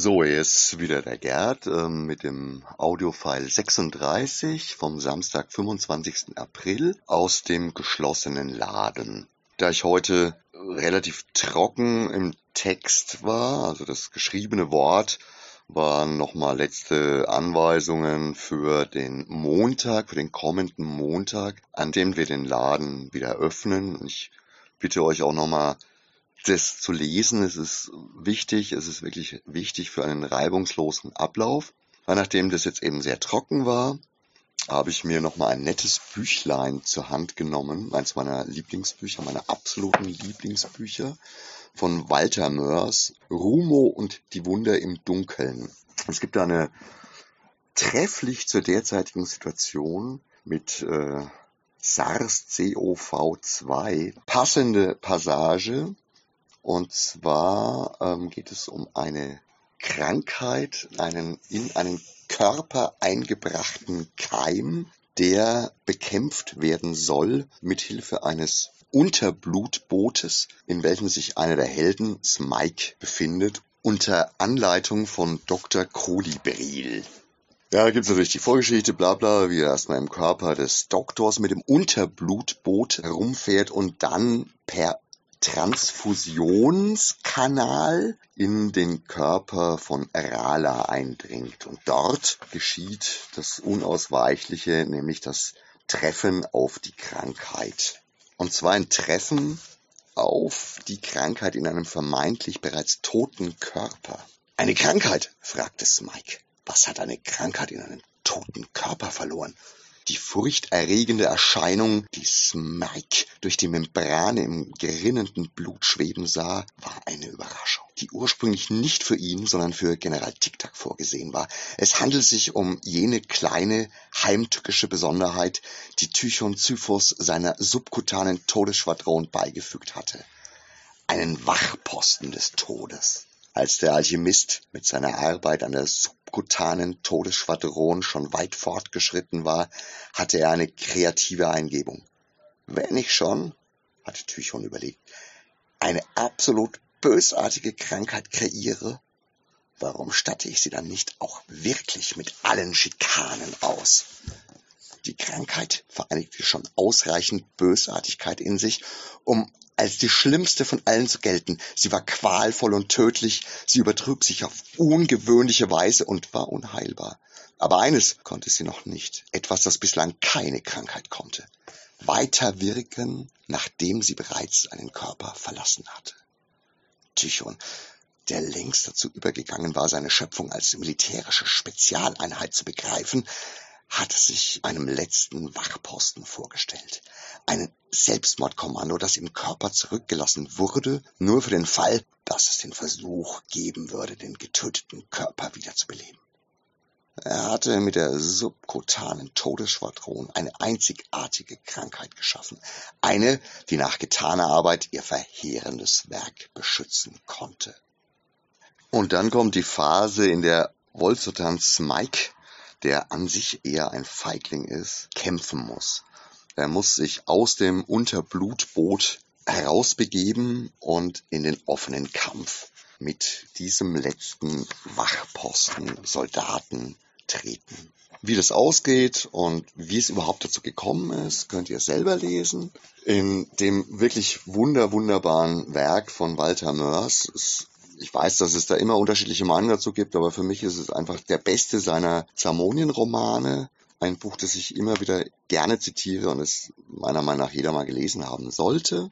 So, ist wieder der Gerd ähm, mit dem Audiofile 36 vom Samstag, 25. April aus dem geschlossenen Laden. Da ich heute relativ trocken im Text war, also das geschriebene Wort, waren nochmal letzte Anweisungen für den Montag, für den kommenden Montag, an dem wir den Laden wieder öffnen. Ich bitte euch auch nochmal das zu lesen. Es ist wichtig, es ist wirklich wichtig für einen reibungslosen Ablauf. Weil nachdem das jetzt eben sehr trocken war, habe ich mir nochmal ein nettes Büchlein zur Hand genommen. Eins meiner Lieblingsbücher, meiner absoluten Lieblingsbücher von Walter Mörs, Rumo und die Wunder im Dunkeln. Es gibt da eine trefflich zur derzeitigen Situation mit äh, SARS-CoV-2 passende Passage, und zwar ähm, geht es um eine Krankheit, einen in einen Körper eingebrachten Keim, der bekämpft werden soll mit Hilfe eines Unterblutbootes, in welchem sich einer der Helden, Smike, befindet, unter Anleitung von Dr. Kolibril. Ja, da gibt's natürlich die Vorgeschichte, bla bla, wie er erstmal im Körper des Doktors mit dem Unterblutboot herumfährt und dann per Transfusionskanal in den Körper von Rala eindringt. Und dort geschieht das Unausweichliche, nämlich das Treffen auf die Krankheit. Und zwar ein Treffen auf die Krankheit in einem vermeintlich bereits toten Körper. Eine Krankheit? fragte Smike. Was hat eine Krankheit in einem toten Körper verloren? Die furchterregende Erscheinung, die Smike durch die Membrane im gerinnenden Blut schweben sah, war eine Überraschung, die ursprünglich nicht für ihn, sondern für General Tic-Tac vorgesehen war. Es handelt sich um jene kleine, heimtückische Besonderheit, die Tychon Zyphos seiner subkutanen Todesschwadron beigefügt hatte. Einen Wachposten des Todes. Als der Alchemist mit seiner Arbeit an der subkutanen Todesschwadron schon weit fortgeschritten war, hatte er eine kreative Eingebung. Wenn ich schon, hatte Tychon überlegt, eine absolut bösartige Krankheit kreiere, warum statte ich sie dann nicht auch wirklich mit allen Schikanen aus? Die Krankheit vereinigte schon ausreichend Bösartigkeit in sich, um als die schlimmste von allen zu gelten. Sie war qualvoll und tödlich, sie übertrug sich auf ungewöhnliche Weise und war unheilbar. Aber eines konnte sie noch nicht, etwas, das bislang keine Krankheit konnte. Weiter wirken, nachdem sie bereits einen Körper verlassen hatte. Tychon, der längst dazu übergegangen war, seine Schöpfung als militärische Spezialeinheit zu begreifen, hatte sich einem letzten Wachposten vorgestellt. Ein Selbstmordkommando, das im Körper zurückgelassen wurde, nur für den Fall, dass es den Versuch geben würde, den getöteten Körper wiederzubeleben. Er hatte mit der subkutanen Todesschwadron eine einzigartige Krankheit geschaffen. Eine, die nach getaner Arbeit ihr verheerendes Werk beschützen konnte. Und dann kommt die Phase, in der Wolzotan Smike der an sich eher ein Feigling ist, kämpfen muss. Er muss sich aus dem Unterblutboot herausbegeben und in den offenen Kampf mit diesem letzten Wachposten Soldaten treten. Wie das ausgeht und wie es überhaupt dazu gekommen ist, könnt ihr selber lesen. In dem wirklich wunder, wunderbaren Werk von Walter. Es ich weiß, dass es da immer unterschiedliche Meinungen dazu gibt, aber für mich ist es einfach der beste seiner Zamonien-Romane. Ein Buch, das ich immer wieder gerne zitiere und es meiner Meinung nach jeder mal gelesen haben sollte.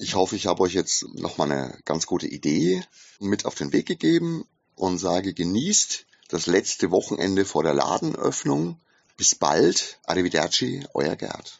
Ich hoffe, ich habe euch jetzt nochmal eine ganz gute Idee mit auf den Weg gegeben und sage, genießt das letzte Wochenende vor der Ladenöffnung. Bis bald. Arrivederci, euer Gerd.